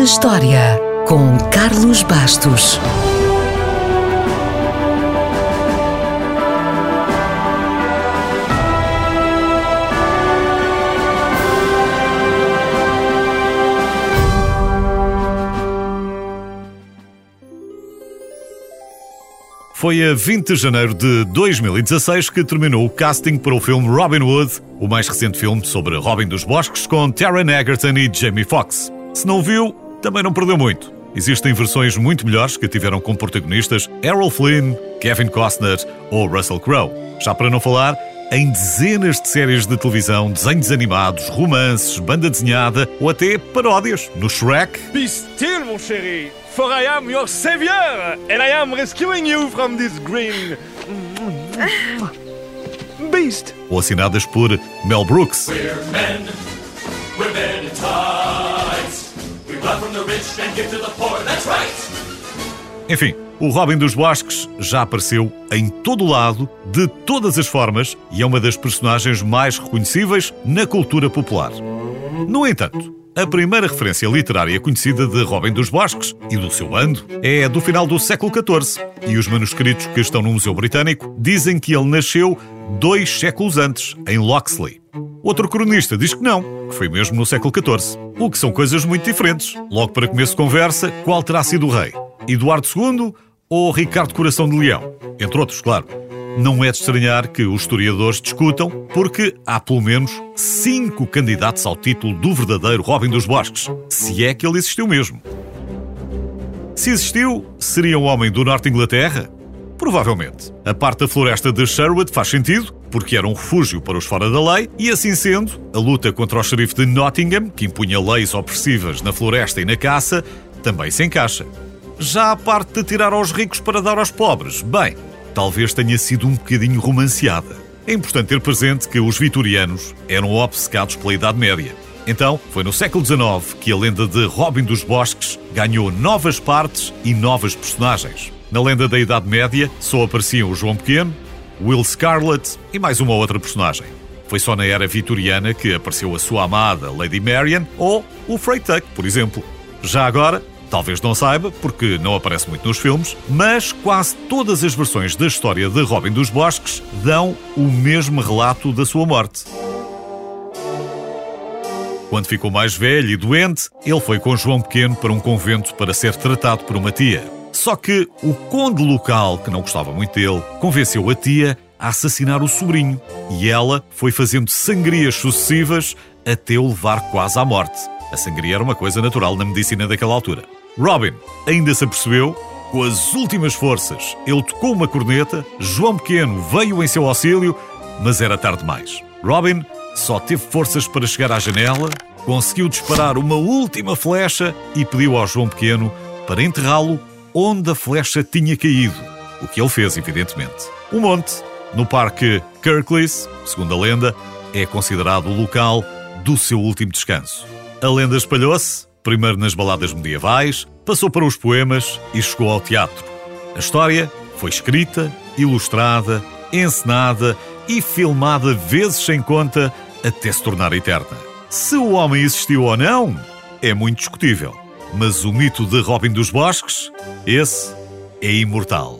na História, com Carlos Bastos. Foi a 20 de janeiro de 2016 que terminou o casting para o filme Robin Hood, o mais recente filme sobre Robin dos Bosques, com Taron Egerton e Jamie Foxx. Se não viu, também não perdeu muito. Existem versões muito melhores que tiveram como protagonistas Errol Flynn, Kevin Costner ou Russell Crowe. Já para não falar em dezenas de séries de televisão, desenhos animados, romances, banda desenhada ou até paródias no Shrek. Be still, mon chéri! For I am your savior, and I am rescuing you from this green beast. Ou assinadas por Mel Brooks. We're men, Enfim, o Robin dos Bosques já apareceu em todo lado, de todas as formas, e é uma das personagens mais reconhecíveis na cultura popular. No entanto, a primeira referência literária conhecida de Robin dos Bosques e do seu bando é do final do século XIV, e os manuscritos que estão no Museu Britânico dizem que ele nasceu dois séculos antes, em Locksley. Outro cronista diz que não, que foi mesmo no século XIV, o que são coisas muito diferentes. Logo para começo de conversa, qual terá sido o rei? Eduardo II ou Ricardo Coração de Leão? Entre outros, claro. Não é de estranhar que os historiadores discutam, porque há pelo menos cinco candidatos ao título do verdadeiro Robin dos Bosques, se é que ele existiu mesmo. Se existiu, seria um homem do norte de Inglaterra? Provavelmente. A parte da floresta de Sherwood faz sentido, porque era um refúgio para os fora da lei, e assim sendo, a luta contra o xerife de Nottingham, que impunha leis opressivas na floresta e na caça, também se encaixa. Já a parte de tirar aos ricos para dar aos pobres, bem, talvez tenha sido um bocadinho romanceada. É importante ter presente que os vitorianos eram obcecados pela Idade Média. Então, foi no século XIX que a lenda de Robin dos Bosques ganhou novas partes e novas personagens. Na lenda da Idade Média só apareciam o João Pequeno, Will Scarlet e mais uma outra personagem. Foi só na era vitoriana que apareceu a sua amada Lady Marian ou o Freytag, por exemplo. Já agora, Talvez não saiba, porque não aparece muito nos filmes, mas quase todas as versões da história de Robin dos Bosques dão o mesmo relato da sua morte. Quando ficou mais velho e doente, ele foi com João Pequeno para um convento para ser tratado por uma tia. Só que o conde local, que não gostava muito dele, convenceu a tia a assassinar o sobrinho e ela foi fazendo sangrias sucessivas até o levar quase à morte. A sangria era uma coisa natural na medicina daquela altura. Robin ainda se apercebeu, com as últimas forças, ele tocou uma corneta, João Pequeno veio em seu auxílio, mas era tarde demais. Robin só teve forças para chegar à janela, conseguiu disparar uma última flecha e pediu ao João Pequeno para enterrá-lo onde a flecha tinha caído, o que ele fez, evidentemente. Um monte, no Parque Kirklees, segundo a lenda, é considerado o local do seu último descanso. A lenda espalhou-se primeiro nas baladas medievais, passou para os poemas e chegou ao teatro. A história foi escrita, ilustrada, encenada e filmada vezes sem conta até se tornar eterna. Se o homem existiu ou não, é muito discutível. Mas o mito de Robin dos Bosques, esse é imortal.